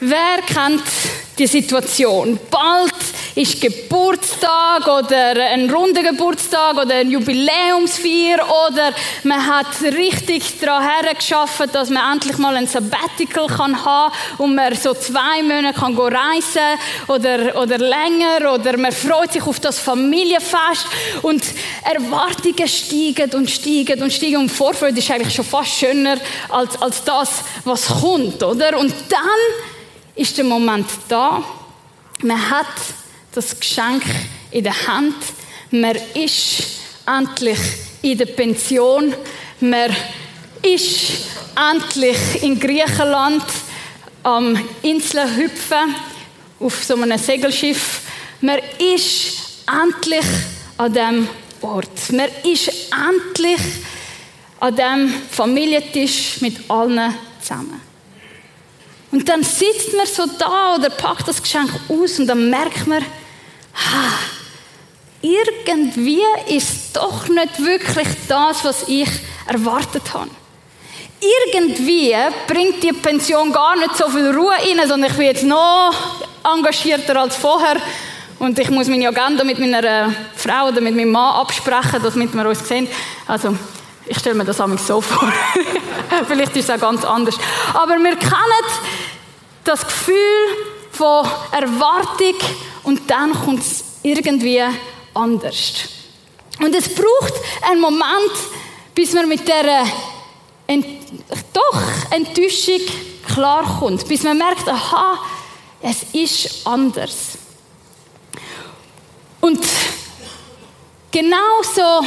Wer kennt die Situation? Bald ist Geburtstag oder ein runder Geburtstag oder ein Jubiläumsfeier oder man hat richtig daran hergeschafft, dass man endlich mal ein Sabbatical kann haben und man so zwei Monate kann reisen oder, oder länger oder man freut sich auf das Familienfest und Erwartungen steigen und steigen und steigen und Vorfreude ist eigentlich schon fast schöner als, als das, was kommt, oder? Und dann ist der Moment da, man hat das Geschenk in der Hand. Man ist endlich in der Pension. Man ist endlich in Griechenland am Inseln hüpfen auf so einem Segelschiff. Man ist endlich an dem Ort. Man ist endlich an dem Familientisch mit allen zusammen. Und dann sitzt man so da oder packt das Geschenk aus und dann merkt man, ha, irgendwie ist doch nicht wirklich das, was ich erwartet habe. Irgendwie bringt die Pension gar nicht so viel Ruhe rein, sondern ich bin jetzt noch engagierter als vorher. Und ich muss meine Agenda mit meiner Frau oder mit meinem Mann absprechen, damit wir uns sehen. Also, ich stelle mir das so vor. Vielleicht ist es auch ganz anders. Aber wir kennen das Gefühl von Erwartung und dann kommt es irgendwie anders. Und es braucht einen Moment, bis man mit der Ent doch Enttäuschung klarkommt, bis man merkt, aha, es ist anders. Und genau so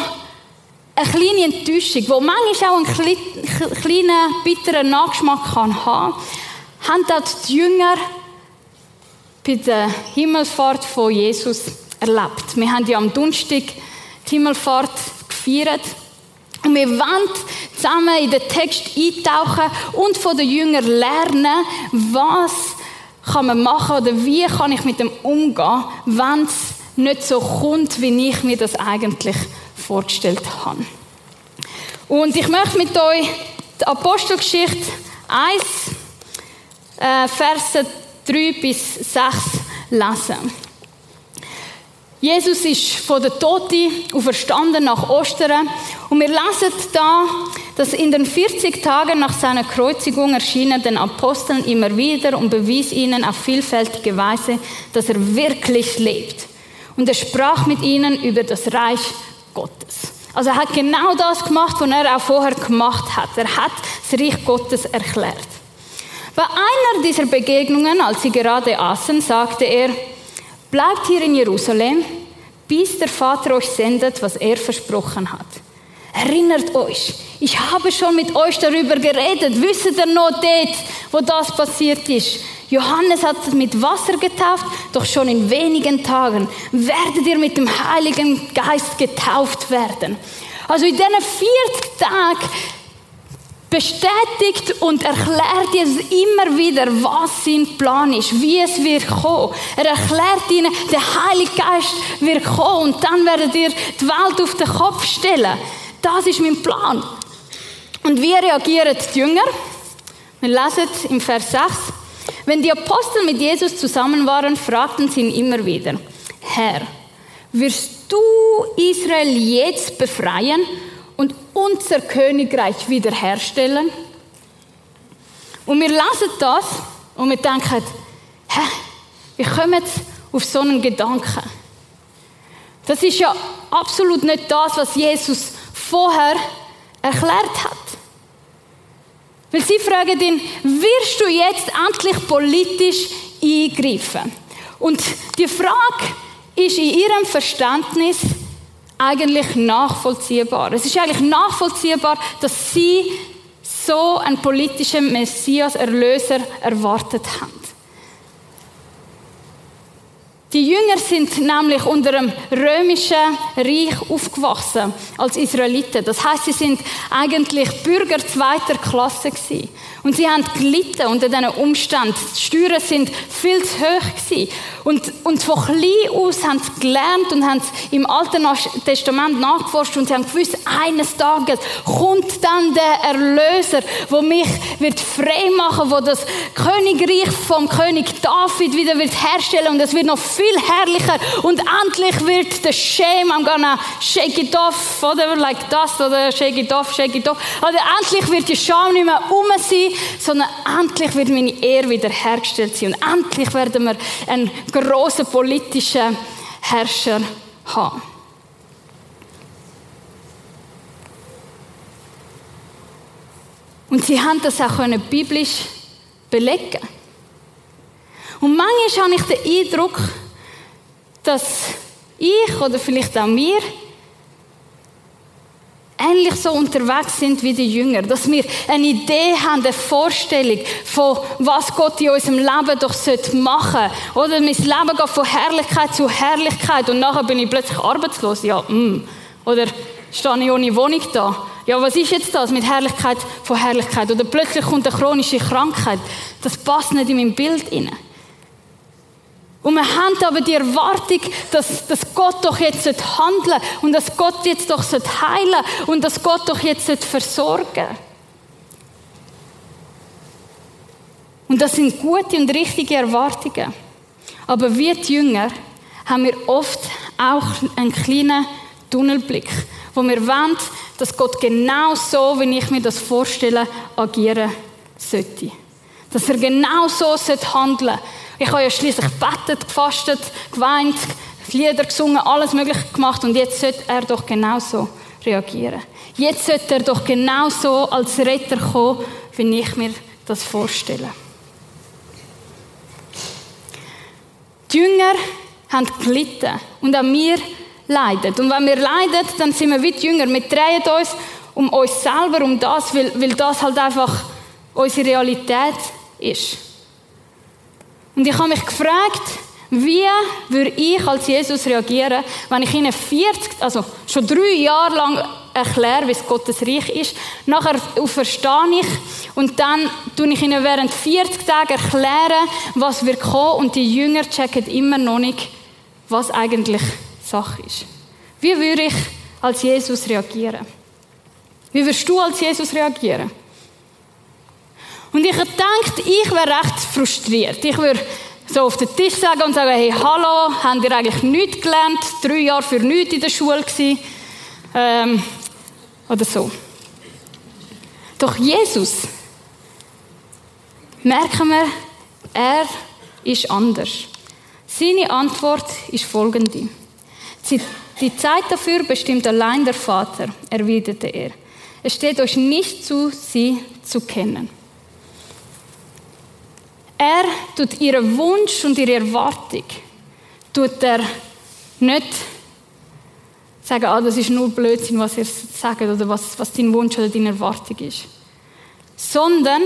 eine kleine Enttäuschung, wo manchmal auch einen kleinen, bitteren Nachgeschmack kann haben, haben das die Jünger bei der Himmelfahrt von Jesus erlebt. Wir haben ja am Donnerstag die Himmelfahrt gefeiert. Und wir wollen zusammen in den Text eintauchen und von den Jüngern lernen, was kann man machen oder wie kann ich mit dem umgehen, wenn es nicht so kommt, wie ich mir das eigentlich vorgestellt habe. Und ich möchte mit euch die Apostelgeschichte 1, äh, Verse 3 bis 6 lesen. Jesus ist von der Toten auferstanden nach Ostern und wir lesen da, dass in den 40 Tagen nach seiner Kreuzigung erschienen den Aposteln immer wieder und bewies ihnen auf vielfältige Weise, dass er wirklich lebt. Und er sprach mit ihnen über das Reich Gottes. Also er hat genau das gemacht, was er auch vorher gemacht hat. Er hat das Reich Gottes erklärt. Bei einer dieser Begegnungen, als sie gerade aßen, sagte er, bleibt hier in Jerusalem, bis der Vater euch sendet, was er versprochen hat. Erinnert euch, ich habe schon mit euch darüber geredet. Wisst ihr noch dort, wo das passiert ist? Johannes hat mit Wasser getauft, doch schon in wenigen Tagen werdet ihr mit dem Heiligen Geist getauft werden. Also in diesen 40 Tagen bestätigt und erklärt Jesus immer wieder, was sein Plan ist, wie es wird kommen. Er erklärt ihnen, der Heilige Geist wird kommen und dann werdet ihr die Welt auf den Kopf stellen. Das ist mein Plan. Und wie reagieren die Jünger? Wir lesen im Vers 6. Wenn die Apostel mit Jesus zusammen waren, fragten sie ihn immer wieder, Herr, wirst du Israel jetzt befreien und unser Königreich wiederherstellen. Und wir lesen das und wir denken, hä, wie kommen jetzt auf so einen Gedanken? Das ist ja absolut nicht das, was Jesus vorher erklärt hat. Weil sie fragen ihn, wirst du jetzt endlich politisch eingreifen? Und die Frage ist in ihrem Verständnis, eigentlich nachvollziehbar. Es ist eigentlich nachvollziehbar, dass sie so einen politischen Messias, Erlöser erwartet haben. Die Jünger sind nämlich unter dem römischen Reich aufgewachsen als Israeliten. Das heißt, sie sind eigentlich Bürger zweiter Klasse gewesen. Und sie haben gelitten unter diesen Umständen. Die Steuern sind viel zu hoch gewesen. Und, und von klein aus haben sie gelernt und haben im Alten Testament nachgeforscht und sie haben gewusst, eines Tages kommt dann der Erlöser, wo mich wird frei machen, wo das Königreich vom König David wieder wird herstellen und es wird noch viel herrlicher und endlich wird der Shame, I'm gonna shake it off, whatever, like das, oder shake it off, shake it off. Also endlich wird die Scham nicht mehr um sein, sondern endlich wird meine Ehre wieder hergestellt sein und endlich werden wir einen großen politischen Herrscher haben. Und sie haben das auch biblisch belegen. Und manchmal habe ich den Eindruck, dass ich oder vielleicht auch wir ähnlich so unterwegs sind wie die Jünger, dass wir eine Idee haben, eine Vorstellung von was Gott in unserem Leben doch machen sollte. Oder mein Leben geht von Herrlichkeit zu Herrlichkeit und nachher bin ich plötzlich arbeitslos. Ja, mm. Oder stehe ich ohne Wohnung da. Ja, was ist jetzt das mit Herrlichkeit von Herrlichkeit? Oder plötzlich kommt eine chronische Krankheit. Das passt nicht in mein Bild hinein. Und wir haben aber die Erwartung, dass, dass Gott doch jetzt handeln sollte und dass Gott jetzt doch heilen sollte und dass Gott doch jetzt versorgen sollte. Und das sind gute und richtige Erwartungen. Aber wie die Jünger haben wir oft auch einen kleinen Tunnelblick, wo wir wollen, dass Gott genau so, wie ich mir das vorstelle, agieren sollte. Dass er genau so handeln sollte ich habe ja schließlich gebetet, gefastet, geweint, Lieder gesungen, alles Mögliche gemacht und jetzt sollte er doch genauso reagieren. Jetzt sollte er doch genauso als Retter kommen, wie ich mir das vorstelle. Die Jünger haben gelitten und auch wir leiden. Und wenn wir leiden, dann sind wir wie die Jünger. Wir drehen uns um uns selber, um das, weil, weil das halt einfach unsere Realität ist. Und ich habe mich gefragt, wie würde ich als Jesus reagieren, wenn ich ihnen 40, also schon drei Jahre lang erkläre, wie es Gottes Reich ist. Nachher verstehe ich und dann tue ich ihnen während 40 Tagen erklären, was wir kommen und die Jünger checken immer noch nicht, was eigentlich Sache ist. Wie würde ich als Jesus reagieren? Wie würdest du als Jesus reagieren? Und ich dachte, ich wäre recht frustriert. Ich würde so auf den Tisch sagen und sagen, hey, hallo, habt ihr eigentlich nichts gelernt? Drei Jahre für nichts in der Schule gewesen? Ähm, oder so. Doch Jesus, merken wir, er ist anders. Seine Antwort ist folgende. Die Zeit dafür bestimmt allein der Vater, erwiderte er. Es steht euch nicht zu, sie zu kennen. Er tut ihren Wunsch und ihre Erwartung, tut er nicht sagen, ah, das ist nur Blödsinn, was ihr sagt oder was, was dein Wunsch oder deine Erwartung ist. Sondern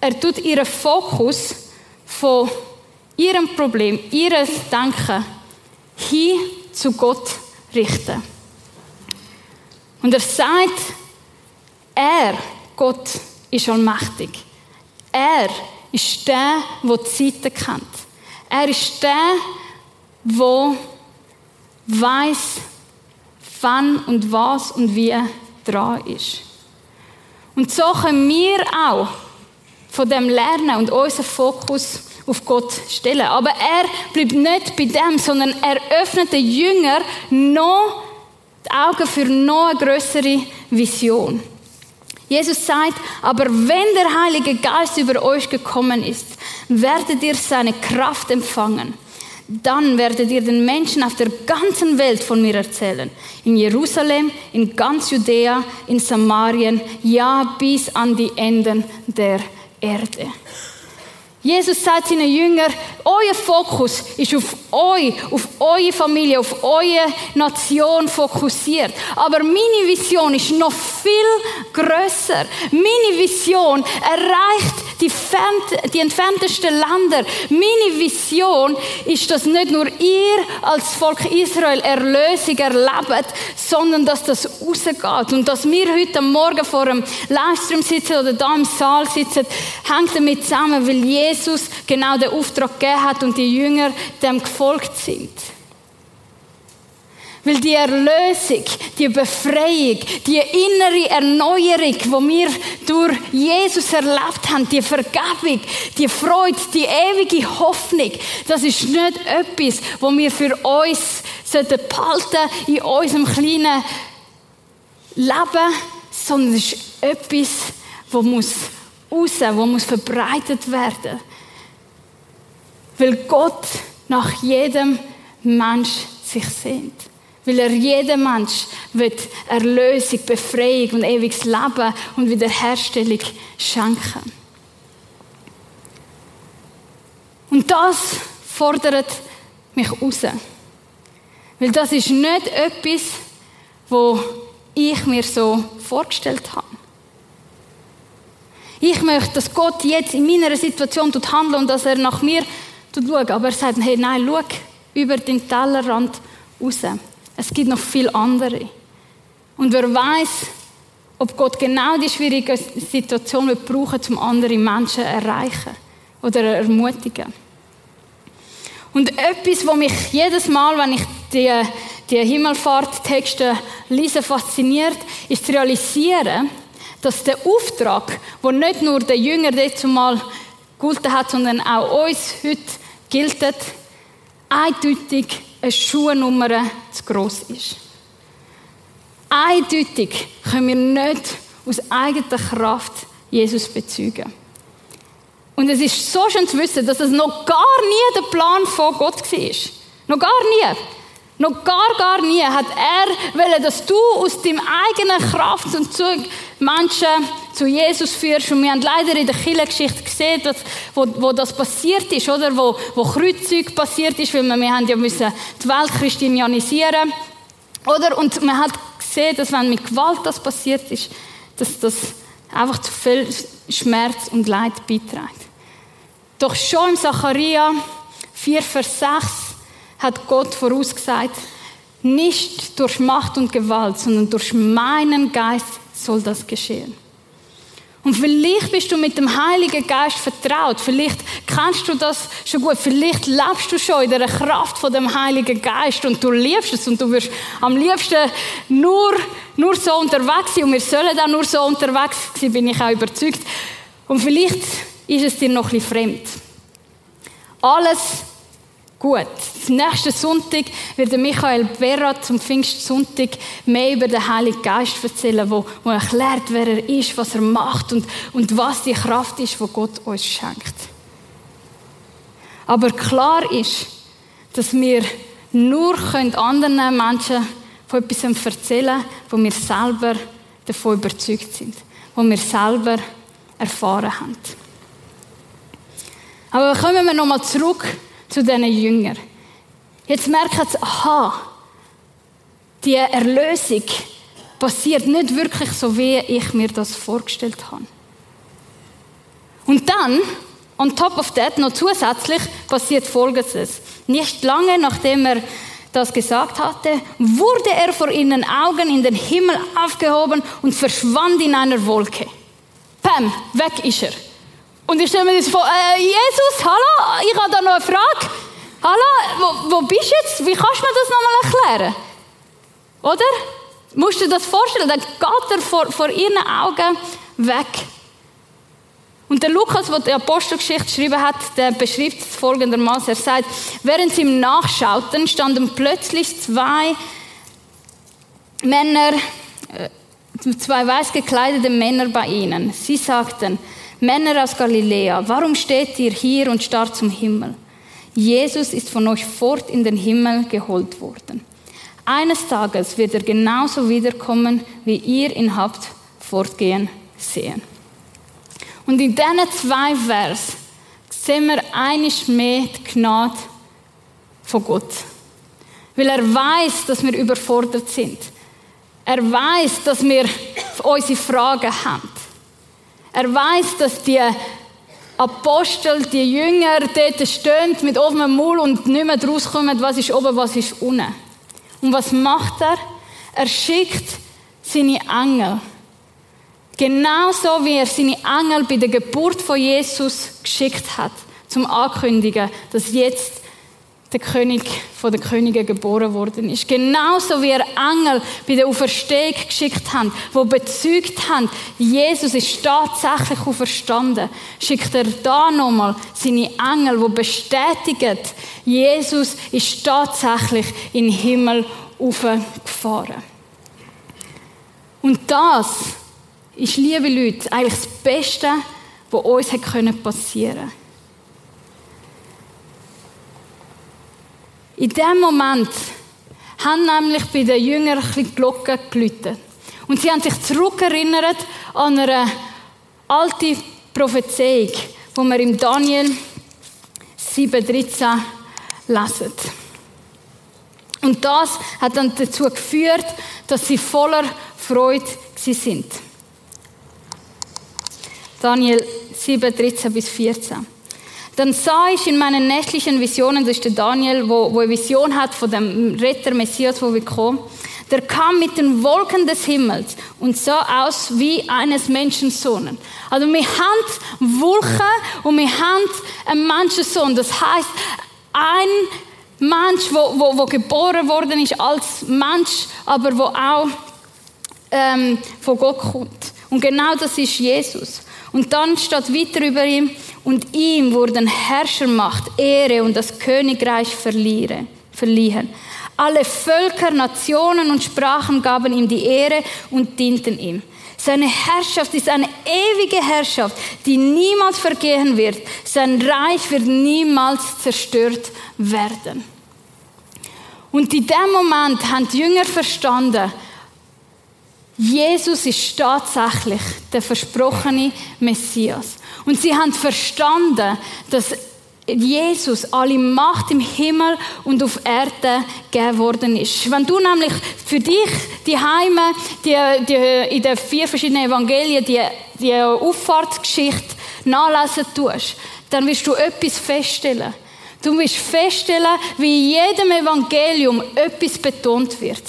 er tut ihren Fokus von ihrem Problem, ihres Denken hin zu Gott richten. Und er sagt, er, Gott, ist allmächtig. Er ist der, der die Zeiten kennt. Er ist der, der weiß, wann und was und wie dran ist. Und so können wir auch von dem lernen und unseren Fokus auf Gott stellen. Aber er bleibt nicht bei dem, sondern er öffnet den Jünger noch die Augen für noch eine größere Vision. Jesus sagt, aber wenn der Heilige Geist über euch gekommen ist, werdet ihr seine Kraft empfangen. Dann werdet ihr den Menschen auf der ganzen Welt von mir erzählen. In Jerusalem, in ganz Judäa, in Samarien, ja bis an die Enden der Erde. Jesus sagt seinen Jüngern, euer Fokus ist auf euch, auf eure Familie, auf eure Nation fokussiert. Aber meine Vision ist noch viel größer. Meine Vision erreicht die, fernt, die entferntesten Länder. Meine Vision ist, dass nicht nur ihr als Volk Israel Erlösung erlebt, sondern dass das rausgeht. Und dass wir heute Morgen vor einem Livestream sitzen oder da im Saal sitzen, hängt damit zusammen, weil Jesus genau den Auftrag gegeben hat und die Jünger dem gefolgt sind. Weil die Erlösung, die Befreiung, die innere Erneuerung, die wir durch Jesus erlebt haben, die Vergebung, die Freude, die ewige Hoffnung, das ist nicht etwas, wo wir für uns behalten in unserem kleinen Leben, sondern es ist etwas, wo muss raus, wo muss verbreitet werden. Weil Gott nach jedem Mensch sich sehnt. Weil er jedem Mensch wird Erlösung, Befreiung und ewiges Leben und Wiederherstellung schenken. Und das fordert mich raus. Weil das ist nicht etwas, wo ich mir so vorgestellt habe. Ich möchte, dass Gott jetzt in meiner Situation tut handeln und dass er nach mir schaut. Aber er sagt, hey, nein, schau über den Tellerrand raus. Es gibt noch viele andere. Und wer weiß, ob Gott genau die schwierige Situation brauchen, um andere Menschen zu erreichen oder ermutigen. Und etwas, was mich jedes Mal, wenn ich die, die Himmelfahrttexte lese, fasziniert, ist zu realisieren, dass der Auftrag, wo nicht nur der Jünger dazu mal gelten hat, sondern auch uns heute gilt, eindeutig eine Schuhnummer zu gross ist. Eindeutig können wir nicht aus eigener Kraft Jesus bezeugen. Und es ist so schön zu wissen, dass es noch gar nie der Plan von Gott war. Noch gar nie. Noch gar, gar nie hat er wollen, dass du aus deinem eigenen Kraft und Zug Menschen zu Jesus führst. Und wir haben leider in der Kirchengeschichte gesehen, dass, wo, wo das passiert ist, oder? Wo, wo Kreuzzug passiert ist, weil wir, wir haben ja müssen die Welt christianisieren. Oder? Und man hat gesehen, dass wenn mit Gewalt das passiert ist, dass das einfach zu viel Schmerz und Leid beiträgt. Doch schon im Zacharia 4, Vers 6 hat Gott vorausgesagt, nicht durch Macht und Gewalt, sondern durch meinen Geist soll das geschehen. Und vielleicht bist du mit dem Heiligen Geist vertraut. Vielleicht kennst du das schon gut. Vielleicht lebst du schon in der Kraft von dem Heiligen Geist und du liebst es und du wirst am liebsten nur, nur so unterwegs sein. Und wir sollen auch nur so unterwegs sein, bin ich auch überzeugt. Und vielleicht ist es dir noch ein bisschen fremd. Alles Gut, nächsten Sonntag wird Michael Berra zum Pfingstsonntag mehr über den Heiligen Geist erzählen, wo, wo erklärt, wer er ist, was er macht und, und was die Kraft ist, wo Gott uns schenkt. Aber klar ist, dass wir nur anderen Menschen von etwas erzählen können, wo wir selber davon überzeugt sind, wo wir selber erfahren haben. Aber kommen wir nochmal zurück zu diesen Jüngern. Jetzt merken sie, aha, die Erlösung passiert nicht wirklich so, wie ich mir das vorgestellt habe. Und dann, on top of that, noch zusätzlich passiert Folgendes. Nicht lange nachdem er das gesagt hatte, wurde er vor ihren Augen in den Himmel aufgehoben und verschwand in einer Wolke. Pam, weg ist er. Und ich stelle mir das vor, äh, Jesus, hallo, ich habe da noch eine Frage. Hallo, wo, wo bist du jetzt? Wie kannst du mir das nochmal erklären? Oder? Musst du dir das vorstellen? Dann geht er vor, vor ihren Augen weg. Und der Lukas, der die Apostelgeschichte geschrieben hat, der beschreibt es folgendermaßen. Er sagt, während sie ihm nachschauten, standen plötzlich zwei Männer, äh, zwei weiß gekleidete Männer bei ihnen. Sie sagten, Männer aus Galiläa, warum steht ihr hier und starrt zum Himmel? Jesus ist von euch fort in den Himmel geholt worden. Eines Tages wird er genauso wiederkommen, wie ihr ihn habt fortgehen sehen. Und in diesen zwei Vers sehen wir einiges mehr die Gnade von Gott. Weil er weiß, dass wir überfordert sind. Er weiß, dass wir unsere Fragen haben. Er weiß, dass die Apostel, die Jünger dort stehen mit offenem Maul und nicht mehr rauskommen, was ist oben, was ist unten. Und was macht er? Er schickt seine Engel. Genauso wie er seine Engel bei der Geburt von Jesus geschickt hat, zum Ankündigen, dass jetzt der König von den Königen geboren worden ist. Genauso wie er Engel bei der Auferstehung geschickt haben, wo bezeugt haben, Jesus ist tatsächlich auferstanden, schickt er da nochmal seine Engel, wo bestätigen, Jesus ist tatsächlich in den Himmel aufgefahren. Und das ist, liebe Leute, eigentlich das Beste, was uns passieren konnte. In dem Moment haben nämlich bei den Jüngern die Glocken geläutet. Und sie haben sich zurückerinnert an eine alte Prophezeiung, die wir im Daniel 7,13 lesen. Und das hat dann dazu geführt, dass sie voller Freude sind. Daniel 7, 13 bis 14. Dann sah ich in meinen nächtlichen Visionen, das ist der Daniel, wo, wo eine Vision hat von dem Retter Messias, wo wir kommen, der kam mit den Wolken des Himmels und sah aus wie eines Menschensohn. Also wir haben Wolken und wir haben einen Menschensohn. Das heißt, ein Mensch, wo, wo, wo geboren worden ist als Mensch, aber wo auch ähm, von Gott kommt. Und genau das ist Jesus. Und dann steht weiter über ihm, und ihm wurden Herrschermacht, Ehre und das Königreich verliehen. Alle Völker, Nationen und Sprachen gaben ihm die Ehre und dienten ihm. Seine Herrschaft ist eine ewige Herrschaft, die niemals vergehen wird. Sein Reich wird niemals zerstört werden. Und in dem Moment haben die Jünger verstanden, Jesus ist tatsächlich der versprochene Messias. Und sie haben verstanden, dass Jesus alle Macht im Himmel und auf Erde gegeben worden ist. Wenn du nämlich für dich die Heime, die, die, in den vier verschiedenen Evangelien die, die Auffahrtsgeschichte nachlesen tust, dann wirst du etwas feststellen. Du wirst feststellen, wie in jedem Evangelium etwas betont wird.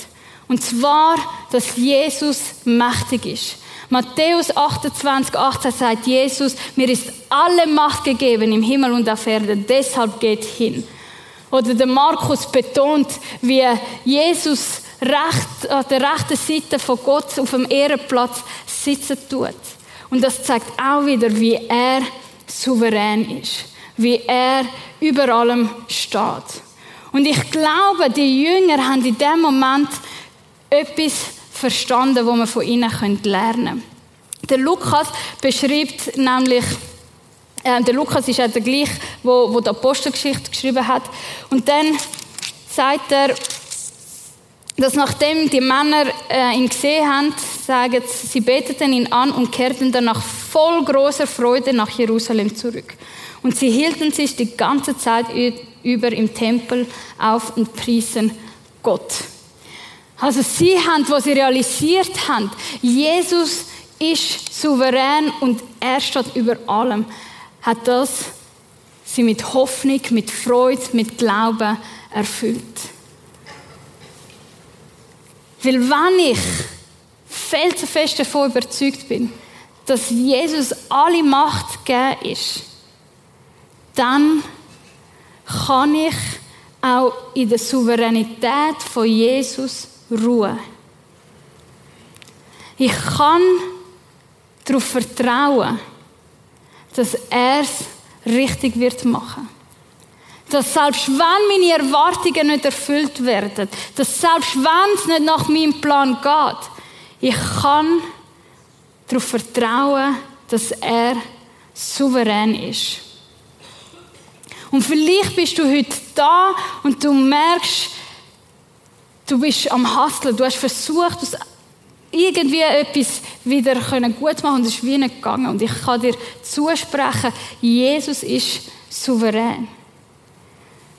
Und zwar, dass Jesus mächtig ist. Matthäus 28, 18 sagt Jesus, mir ist alle Macht gegeben im Himmel und auf Erden, deshalb geht hin. Oder der Markus betont, wie Jesus recht, an der rechten Seite von Gott auf dem Ehrenplatz sitzen tut. Und das zeigt auch wieder, wie er souverän ist, wie er über allem steht. Und ich glaube, die Jünger haben in dem Moment etwas verstanden, wo man von ihnen lernen können. Der Lukas beschreibt nämlich, äh, der Lukas ist ja der gleiche, wo, wo die Apostelgeschichte geschrieben hat. Und dann sagt er, dass nachdem die Männer äh, ihn gesehen haben, sagen sie, sie beteten ihn an und kehrten danach voll großer Freude nach Jerusalem zurück. Und sie hielten sich die ganze Zeit über im Tempel auf und priesen Gott. Also sie haben, was sie realisiert haben, Jesus ist souverän und er steht über allem, hat das sie mit Hoffnung, mit Freude, mit Glauben erfüllt. Weil wenn ich felsenfest davon überzeugt bin, dass Jesus alle Macht gegeben ist, dann kann ich auch in der Souveränität von Jesus Ruhe. Ich kann darauf vertrauen, dass er es richtig wird machen. Dass selbst wenn meine Erwartungen nicht erfüllt werden, dass selbst wenn es nicht nach meinem Plan geht, ich kann darauf vertrauen, dass er souverän ist. Und vielleicht bist du heute da und du merkst, Du bist am Hasseln, du hast versucht, irgendwie etwas wieder gut machen und es ist wie nicht gegangen. Und ich kann dir zusprechen, Jesus ist souverän.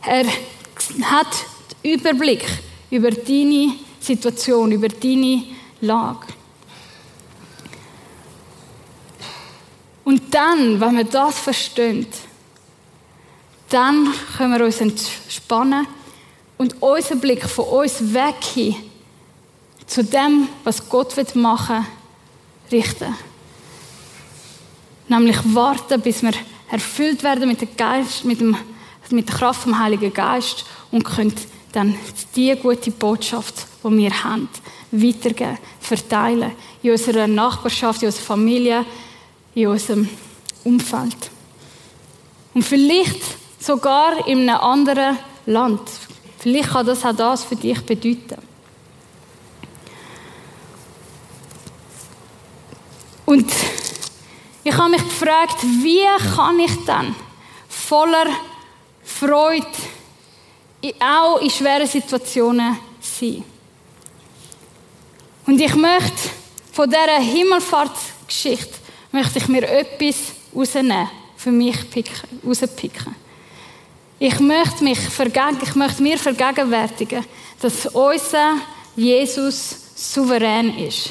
Er hat den Überblick über deine Situation, über deine Lage. Und dann, wenn wir das verstehen, dann können wir uns entspannen und unseren Blick von uns weg hin zu dem, was Gott machen will, richten. Nämlich warten, bis wir erfüllt werden mit, Geist, mit, dem, mit der Kraft vom Heiligen Geist und können dann die gute Botschaft, die wir haben, weitergeben, verteilen. In unserer Nachbarschaft, in unserer Familie, in unserem Umfeld. Und vielleicht sogar in einem anderen Land. Vielleicht kann das auch das für dich bedeuten. Und ich habe mich gefragt, wie kann ich dann voller Freude auch in schweren Situationen sein? Und ich möchte von dieser Himmelfahrtsgeschichte möchte ich mir etwas rausnehmen, für mich picken, rauspicken. Ich möchte, mich ich möchte mir vergegenwärtigen, dass unser Jesus souverän ist.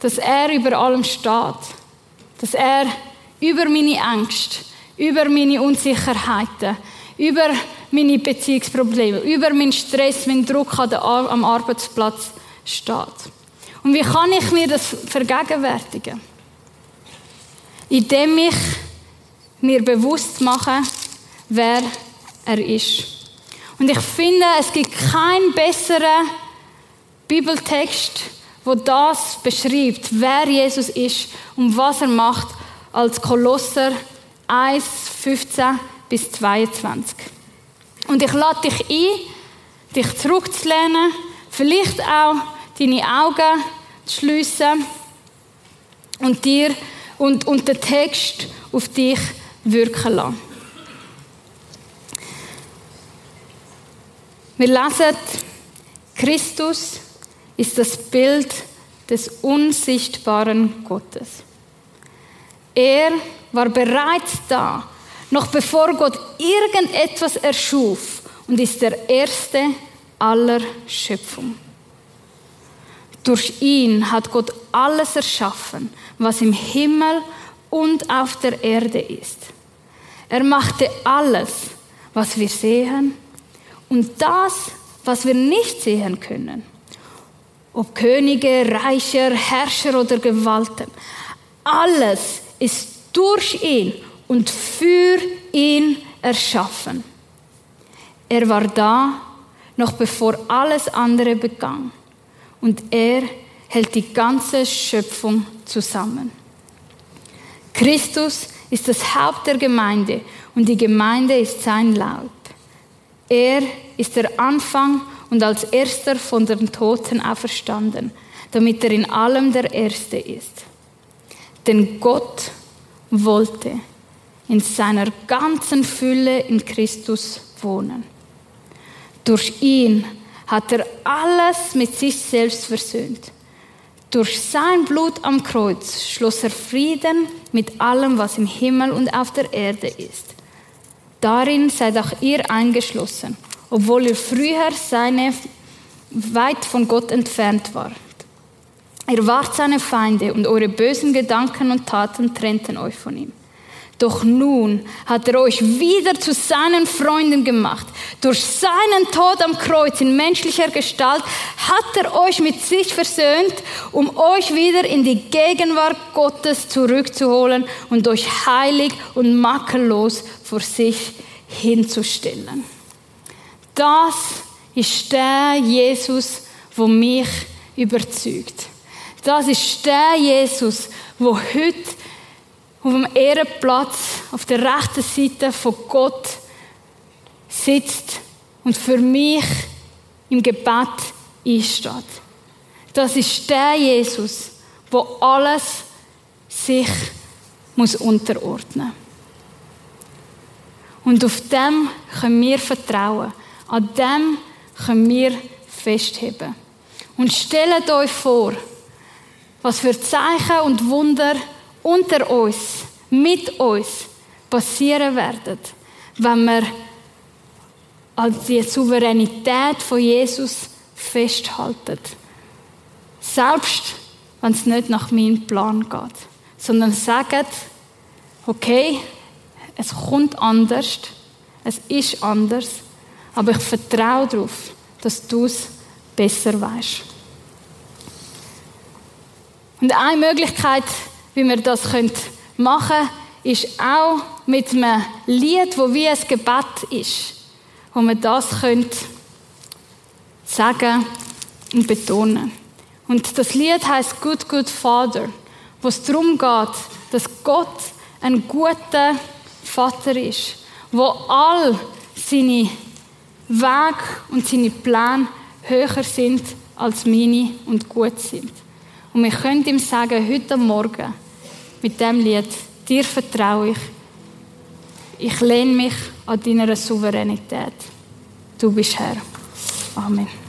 Dass er über allem steht. Dass er über meine Ängste, über meine Unsicherheiten, über meine Beziehungsprobleme, über meinen Stress, meinen Druck am Arbeitsplatz steht. Und wie kann ich mir das vergegenwärtigen? Indem ich mir bewusst mache, wer er ist. Und ich finde, es gibt keinen besseren Bibeltext, wo das beschreibt, wer Jesus ist und was er macht, als Kolosser 1, 15 bis 22. Und ich lade dich ein, dich zurückzulehnen, vielleicht auch deine Augen zu schliessen und dir und, und den Text auf dich wirken lassen. Wir lesen, Christus ist das Bild des unsichtbaren Gottes. Er war bereits da, noch bevor Gott irgendetwas erschuf und ist der Erste aller Schöpfung. Durch ihn hat Gott alles erschaffen, was im Himmel und auf der Erde ist. Er machte alles, was wir sehen und das, was wir nicht sehen können. Ob Könige, Reicher, Herrscher oder Gewalten. Alles ist durch ihn und für ihn erschaffen. Er war da, noch bevor alles andere begann und er hält die ganze Schöpfung zusammen. Christus ist das Haupt der Gemeinde und die Gemeinde ist sein Laut. Er ist der Anfang und als erster von den Toten auferstanden, damit er in allem der Erste ist. Denn Gott wollte in seiner ganzen Fülle in Christus wohnen. Durch ihn hat er alles mit sich selbst versöhnt. Durch sein Blut am Kreuz schloss er Frieden mit allem, was im Himmel und auf der Erde ist. Darin seid auch ihr eingeschlossen, obwohl ihr früher seine weit von Gott entfernt wart. Ihr wart seine Feinde und eure bösen Gedanken und Taten trennten euch von ihm. Doch nun hat er euch wieder zu seinen Freunden gemacht. Durch seinen Tod am Kreuz in menschlicher Gestalt hat er euch mit sich versöhnt, um euch wieder in die Gegenwart Gottes zurückzuholen und euch heilig und makellos vor sich hinzustellen. Das ist der Jesus, wo mich überzeugt. Das ist der Jesus, wo heute auf dem Ehrenplatz auf der rechten Seite von Gott sitzt und für mich im Gebet einsteht. Das ist der Jesus, wo alles sich muss unterordnen. Und auf dem können wir vertrauen. An dem können wir festheben. Und stellt euch vor, was für Zeichen und Wunder unter uns, mit uns passieren werden, wenn wir an die Souveränität von Jesus festhalten. Selbst wenn es nicht nach meinem Plan geht. sondern sagen, okay, es kommt anders, es ist anders, aber ich vertraue darauf, dass du es besser weißt. Und eine Möglichkeit, wie wir das machen können, ist auch mit einem Lied, wo wie ein Gebet ist, wo wir das können sagen und betonen. Und das Lied heißt Good Good Father, wo es darum geht, dass Gott ein guter Vater ist, wo all seine Wege und seine Pläne höher sind als meine und gut sind. Und wir können ihm sagen, heute Morgen mit dem Lied, dir vertraue ich, ich lehne mich an deiner Souveränität. Du bist Herr. Amen.